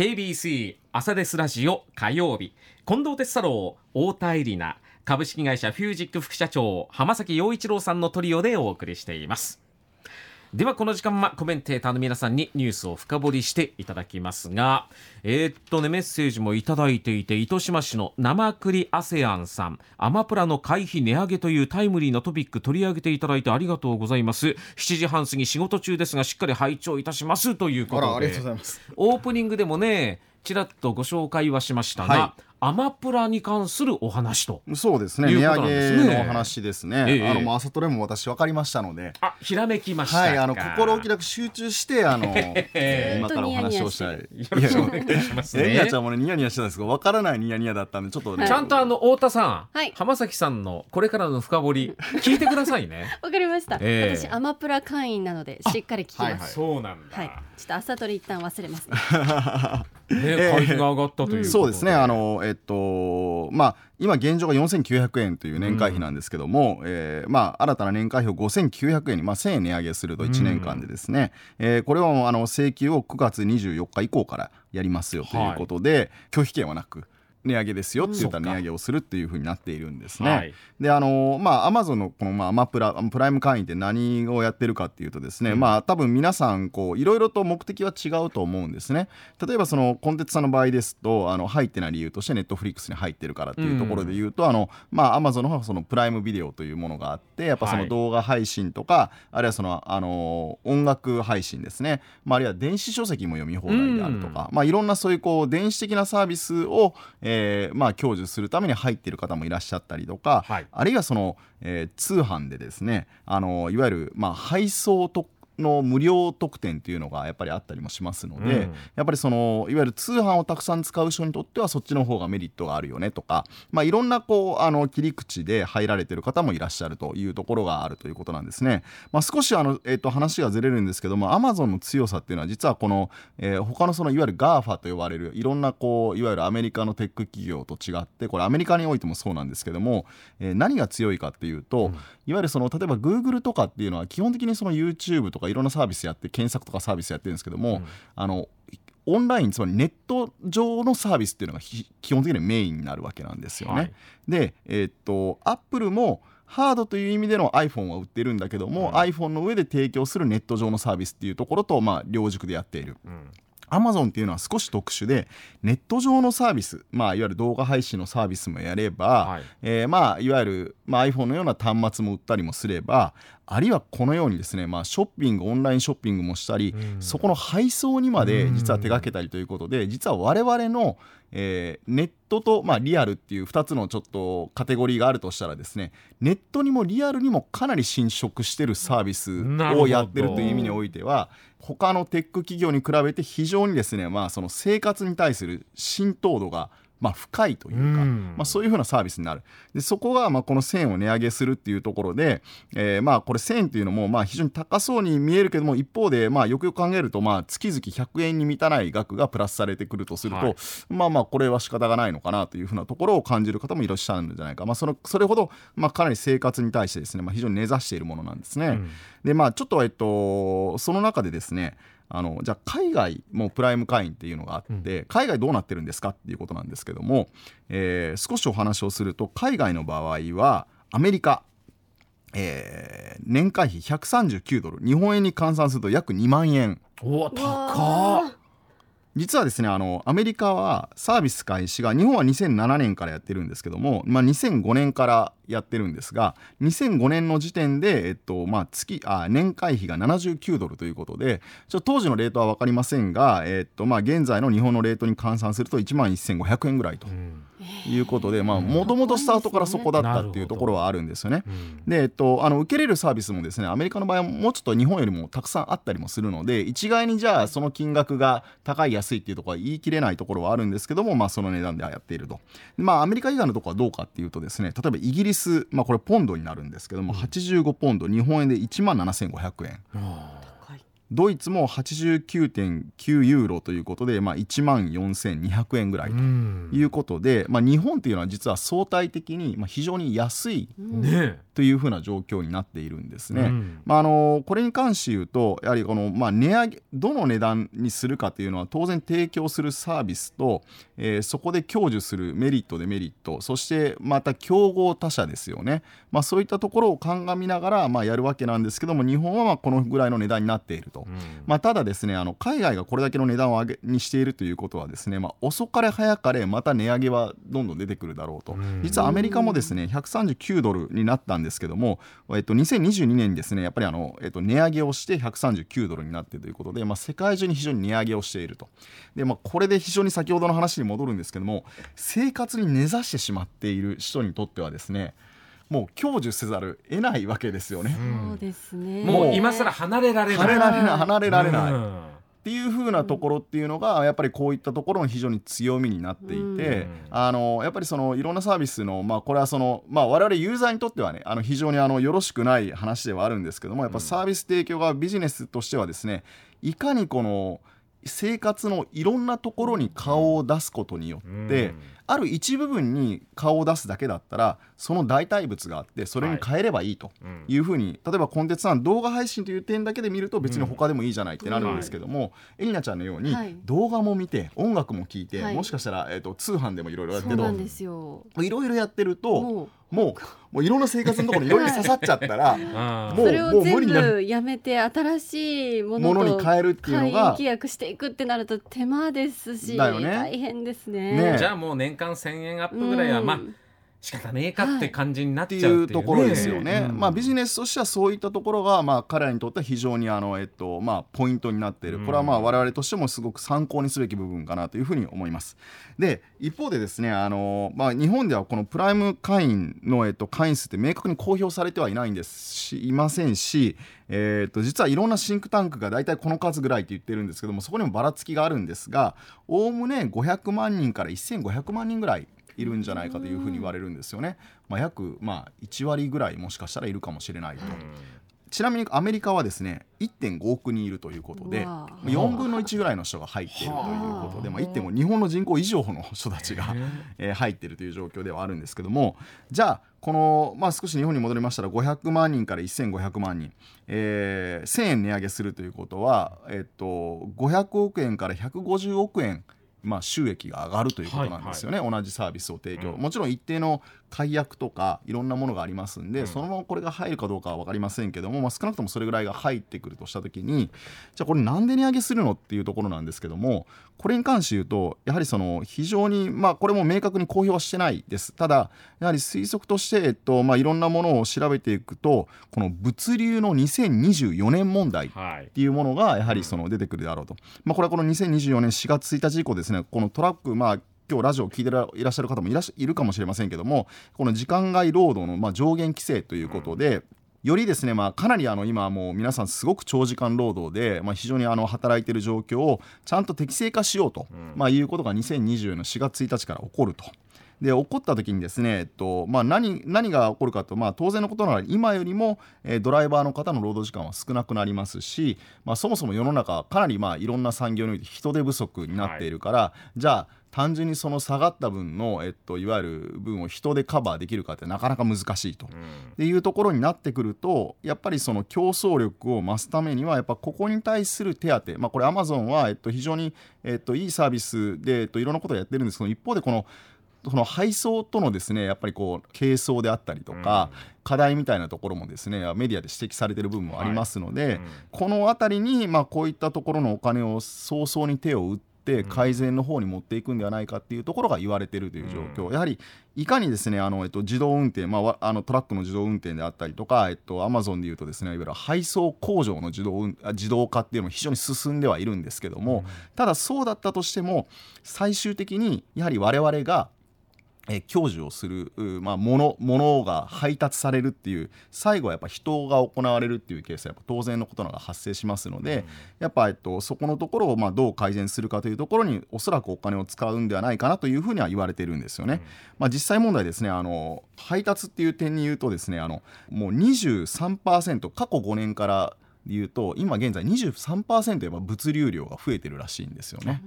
KBC 朝ですラジオ火曜日。近藤哲太郎太田恵里奈株式会社フュージック副社長浜崎陽一郎さんのトリオでお送りしています。ではこの時間はコメンテーターの皆さんにニュースを深掘りしていただきますがえー、っとねメッセージもいただいていて糸島市の生栗アセアンさん。アマプラの会費値上げというタイムリーなトピック取り上げていただいてありがとうございます。7時半過ぎ仕事中ですがしっかり拝聴いたしますということで。オープニングでもねちらっとご紹介はしましたが、はいアマプラに関するお話と。そうですね、値上げのお話ですね、ええ、あの朝トレも私分かりましたので。あひらめきましたはいあの心置きなく集中してあの、えー、今からお話をしたい。よろしくお願いしますね。ニヤちゃんもねニヤニヤしてたんです。けど分からないニヤニヤだったんでちょっとね、ちゃんとあの太田さん、はい、浜崎さんのこれからの深掘り聞いてくださいね。わかりました、えー、私アマプラ会員なのでしっかり聞きます、はいはい、そうなんだ、はい、ちょっと朝トレ一旦忘れますね ね、会費が上がったというそうですね。あのえっとまあ今現状が4900円という年会費なんですけども、うん、えー、まあ、新たな年会費を5900円に、まあ、1000円値上げすると1年間でですね、うん、えー、これはあの請求を9月24日以降からやりますよということで、はい、拒否権はなく。値上げですよって言ったら値上げをするっていうふうになっているんですね。はい、であのまあアマゾンのこのまあアマプラプライム会員って何をやってるかっていうとですね、うん、まあ多分皆さんこういろいろと目的は違うと思うんですね。例えばそのコンテンツさんの場合ですとあの入ってない理由としてネットフリックスに入ってるからっていうところで言うと、うん、あのまあアマゾンのそのプライムビデオというものがあってやっぱその動画配信とか、はい、あるいはそのあの音楽配信ですね、まあ、あるいは電子書籍も読み放題であるとか、うん、まあいろんなそういうこう電子的なサービスを、えー、まあ享享受するために入っている方もいらっしゃったりとか、はい、あるいはその、えー、通販でですねあのいわゆる、まあ、配送特の無料特典っていうのがやっぱりあったりもしますので、うん、やっぱりそのいわゆる通販をたくさん使う人にとってはそっちの方がメリットがあるよねとか、まあ、いろんなこうあの切り口で入られてる方もいらっしゃるというところがあるということなんですね。まあ、少しあの、えー、と話がずれるんですけどもアマゾンの強さっていうのは実はこの、えー、他のそのいわゆる GAFA と呼ばれるいろんなこういわゆるアメリカのテック企業と違ってこれアメリカにおいてもそうなんですけども、えー、何が強いかっていうと、うん、いわゆるその例えば Google とかっていうのは基本的にその YouTube とかいろんなサービスやって検索とかサービスやってるんですけども、うん、あのオンラインつまりネット上のサービスっていうのが基本的にメインになるわけなんですよね。はい、で、えー、っとアップルもハードという意味での iPhone は売ってるんだけども、うん、iPhone の上で提供するネット上のサービスっていうところと、まあ、両軸でやっている。うん。アマゾンっていうのは少し特殊でネット上のサービス、まあ、いわゆる動画配信のサービスもやれば、はい。えーまあ、いわゆる、まあ、iPhone のような端末も売ったりもすればあるいはこのようにですね、まあ、ショッピングオンラインショッピングもしたり、そこの配送にまで実は手がけたりということで、実は我々の、えー、ネットと、まあ、リアルっていう2つのちょっとカテゴリーがあるとしたらですねネットにもリアルにもかなり侵食してるサービスをやってるという意味においては他のテック企業に比べて非常にですね、まあ、その生活に対する浸透度がまあ、深いというか、まあ、そういうふうなサービスになる。でそこがまあこの1000円を値上げするっていうところで、えー、まあこれ1000円っていうのもまあ非常に高そうに見えるけども一方でまあよくよく考えるとまあ月々100円に満たない額がプラスされてくるとすると、はい、まあまあこれは仕方がないのかなというふうなところを感じる方もいらっしゃるんじゃないか、まあ、そのそれほどまあかなり生活に対してですね、まあ、非常に根ざしているものなんですね。うん、でまあちょっとえっとその中でですねあのじゃあ海外もプライム会員っていうのがあって、うん、海外どうなってるんですかっていうことなんですけども、えー、少しお話をすると海外の場合はアメリカ、えー、年会費139ドル日本円に換算すると約2万円。お高っ実はですねあのアメリカはサービス開始が日本は2007年からやってるんですけども、まあ、2005年からやってるんですが2005年の時点で、えっとまあ月、あ年会費が79ドルということでちょ当時のレートは分かりませんが、えっとまあ、現在の日本のレートに換算すると1万1500円ぐらいと。うんいうことでもともとスタートからそこだったっていうところはあるんですよね。で、えっと、あの受けれるサービスもですねアメリカの場合はもうちょっと日本よりもたくさんあったりもするので一概にじゃあその金額が高い安いっていうところは言い切れないところはあるんですけども、まあ、その値段でやっていると。まあ、アメリカ以外のところはどうかっていうとですね例えばイギリス、まあ、これポンドになるんですけども、85ポンド日本円で1万7500円。ドイツも89.9ユーロということで、まあ、1万4200円ぐらいということで、まあ、日本というのは実は相対的にまあ非常に安いねというふうな状況になっているんですね。うん。まあ、あのこれに関して言うとやはりこの、まあ、値上げどの値段にするかというのは当然提供するサービスと、えーそこで享受するメリットデメリットそしてまた競合他社ですよね、まあ、そういったところを鑑みながら、まあ、やるわけなんですけども日本はまあこのぐらいの値段になっていると。まあ、ただですねあの海外がこれだけの値段を上げにしているということはですね、まあ、遅かれ早かれまた値上げはどんどん出てくるだろうと、実はアメリカもですね139ドルになったんですけども、えっと、2022年にですねやっぱりあの、えっと、値上げをして139ドルになっているということで、まあ、世界中に非常に値上げをしていると。で、まあ、これで非常に先ほどの話に戻るんですけども生活に根ざしてしまっている人にとってはですねもう享受せざる得ないわけですよね。そうですね。もう今更離れられない。離れられない。離れられない、うんっていう風なところっていうのがやっぱりこういったところの非常に強みになっていて、うん。あのやっぱりそのいろんなサービスのまあこれはそのまあ我々ユーザーにとってはねあの非常にあのよろしくない話ではあるんですけどもやっぱサービス提供がビジネスとしてはですねいかにこの生活のいろんなところに顔を出すことによって、うんある一部分に顔を出すだけだったらその代替物があってそれに変えればいいとうん。いうふうに、例えばコンテンツさん動画配信という点だけで見ると別に他でもいいじゃないってなるんですけども、エリナちゃんのようにはい。動画も見て音楽も聴いて、はい。もしかしたら、えー、と通販でもいろいろやってるいろいろやってるともうもういろんな生活のところにいろいろ刺さっちゃったらあー もうそれをもう無全理になやめて新しいものに変えるっていうのが。会員契約していくってなると手間ですしね。大変ですね。ねじゃあもう年間1000円アップぐらいはまあうん仕方ねえかって感じになっってちゃういうところですよね。うんまあビジネスとしてはそういったところがまあ彼らにとっては非常にあのえっとまあポイントになっている。これはまあ我々としてもすごく参考にすべき部分かなというふうに思います。で一方でですねあのまあ日本ではこのプライム会員のえっと会員数って明確に公表されてはいないんですしいませんし。えっと実はいろんなシンクタンクが大体この数ぐらいって言ってるんですけどもそこにもばらつきがあるんですがおおむね500万人から1500万人ぐらいいるんじゃないかというふうに言われるんですよね。まあ、約、まあ、1割ぐらいもしかしたらいるかもしれないと。ちなみにアメリカはですね1.5億人いるということでうわあ4分の1ぐらいの人が入っているということで、まあ、1.5日本の人口以上の人たちが、えー入っているという状況ではあるんですけどもじゃあこの、まあ、少し日本に戻りましたら500万人から1500万人、えー1000円値上げするということは、えっと、500億円から150億円まあ、収益が上がるということなんですよね、同じサービスを提供、うん。もちろん一定の解約とかいろんなものがありますんで、うん。そのままこれが入るかどうかは分かりませんけども、まあ、少なくともそれぐらいが入ってくるとした時にじゃあこれなんで値上げするのっていうところなんですけどもこれに関して言うとやはりその非常にまあこれも明確に公表はしてないです。ただやはり推測として、えっとまあ、いろんなものを調べていくとこの物流の2024年問題はい。っていうものがやはりその出てくるであろうと、まあ、これはこの2024年4月1日以降ですねこのトラックまあ今日ラジオを聞いてらいらっしゃる方もいらっしいるかもしれませんけどもこの時間外労働のまあ上限規制ということで、よりですね、まあ、かなりあの今もう皆さんすごく長時間労働で、まあ、非常にあの働いている状況をちゃんと適正化しようと、うんまあ、いうことが2024年の4月1日から起こると。で起こった時にですね、えっとまあ、何何が起こるかと、まあ、当然のことなら今よりも、えードライバーの方の労働時間は少なくなりますし、まあ、そもそも世の中かなりまあいろんな産業において人手不足になっているから、じゃあ単純にその下がった分の、えっと、いわゆる分を人でカバーできるかってなかなか難しいと。うん。っていうところになってくるとやっぱりその競争力を増すためにはやっぱここに対する手当、まあ、これアマゾンは、えっと、非常に、えっと、いいサービスで、えっと、いろんなことをやってるんですけど一方でこのその配送とのですねやっぱりこう軽装であったりとか、課題みたいなところもですねメディアで指摘されている部分もありますので、うん。この辺りに、まあ、こういったところのお金を早々に手を打って改善の方に持っていくんではないかっていうところが言われているという状況、やはりいかにですねあの、えっと、自動運転、まあわ、あのトラックの自動運転であったりとか、えっと、アマゾンでいうとですねいわゆる配送工場の自動自動化っていうのも非常に進んではいるんですけども、ただそうだったとしても最終的にやはり我々がえー享受をする、うまあ、ものものが配達されるっていう最後はやっぱ人が行われるっていうケースはやっぱ当然のことながら発生しますので、やっぱ、えっと、そこのところをまあどう改善するかというところにおそらくお金を使うんではないかなというふうには言われているんですよね。まあ、実際問題ですねあの配達っていう点に言うとですねあのもう23%過去5年からでいうと今現在23%やっぱ物流量が増えてるらしいんですよね。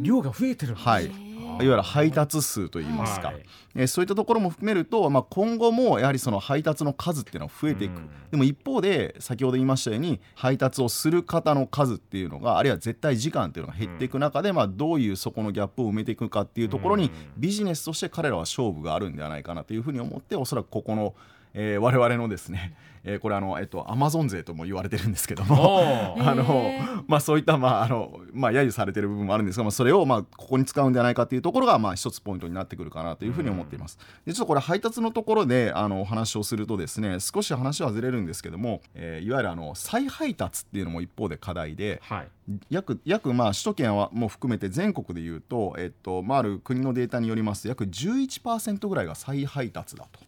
量が増えてるはいいわゆる配達数といいますか、はい。えーそういったところも含めると、まあ、今後もやはりその配達の数っていうのは増えていく、うん。でも一方で先ほど言いましたように配達をする方の数っていうのがあるいは絶対時間っていうのが減っていく中で、まあ、どういうそこのギャップを埋めていくかっていうところに、うん。ビジネスとして彼らは勝負があるんではないかなというふうに思っておそらくここの、えー我々のですね、えーこれあの、えっと、アマゾン税とも言われてるんですけども。あのへまあ、そういった、まああのまあ、揶揄されてる部分もあるんですが、まあ、それを、まあ、ここに使うんではないかというところが、まあ、一つポイントになってくるかなというふうに思っています。でちょっとこれ配達のところであのお話をするとですね少し話はずれるんですけども、えーいわゆるあの再配達っていうのも一方で課題ではい約約まあ首都圏はも含めて全国でいうと、えっとまあ、ある国のデータによりますと約11%ぐらいが再配達だと。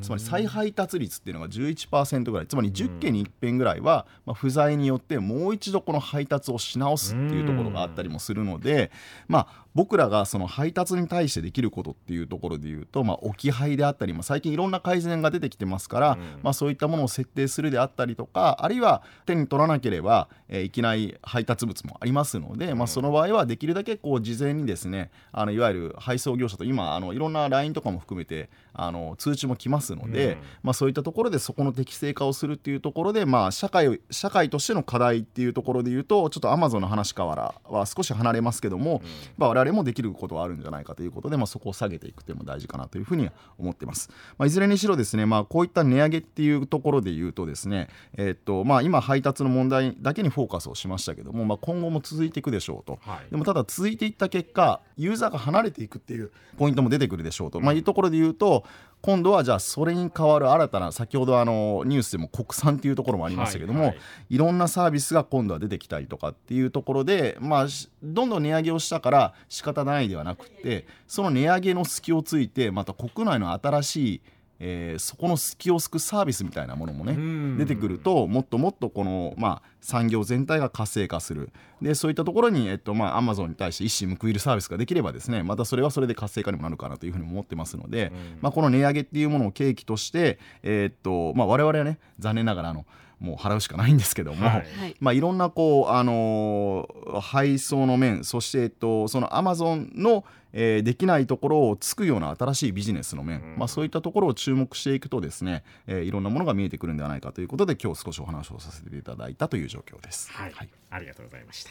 つまり再配達率っていうのが11%ぐらい。つまり10件に1遍ぐらいは、まあ、不在によってもう一度この配達をし直すっていうところがあったりもするので、まあ、僕らがその配達に対してできることっていうところでいうと、まあ、置き配であったり、まあ、最近いろんな改善が出てきてますから、うん。まあ、そういったものを設定するであったりとかあるいは手に取らなければ、えーいけない配達物もありますので、まあ、その場合はできるだけこう事前にですねあのいわゆる配送業者と今あのいろんな LINE とかも含めてあの通知も来ますので、うん。まあ、そういったところでそこの適正化をするっていうところで、まあ、社会を社会としての課題っていうところで言うとちょっとアマゾンの話からは少し離れますけども、まあ、我々もできることはあるんじゃないかということで、まあ、そこを下げていくっていうのも大事かなというふうには思ってます。まあ、いずれにしろですね、まあ、こういった値上げっていうところで言うとですね、えーっとまあ、今配達の問題だけにフォーカスをしましたけども、まあ、今後も続いていくでしょうと。はいでもただ続いていった結果ユーザーが離れていくっていうポイントも出てくるでしょうと、まあ、いうところで言うと今度はじゃあそれに代わる新たな先ほどあのニュースでも国産っていうところもありましたけども、はいいはい。ろんなサービスが今度は出てきたりとかっていうところで、まあ、しどんどん値上げをしたから仕方ないではなくてその値上げの隙をついてまた国内の新しいえーそこの隙をすくサービスみたいなものもねうん。出てくるともっともっとこの、まあ、産業全体が活性化する。でそういったところに、えっとまあ、アマゾンに対して一矢報いるサービスができればですねまたそれはそれで活性化にもなるかなというふうに思ってますので、まあ、この値上げっていうものを契機として、えーっとまあ、我々はね残念ながらあのもう払うしかないんですけども、はい。はい。まあ、いろんなこう、あのー配送の面そして、えっと、そのアマゾンの、えーできないところをつくような新しいビジネスの面、まあ、そういったところを注目していくとですね、えーいろんなものが見えてくるんではないかということで今日少しお話をさせていただいたという状況です。はい、ありがとうございました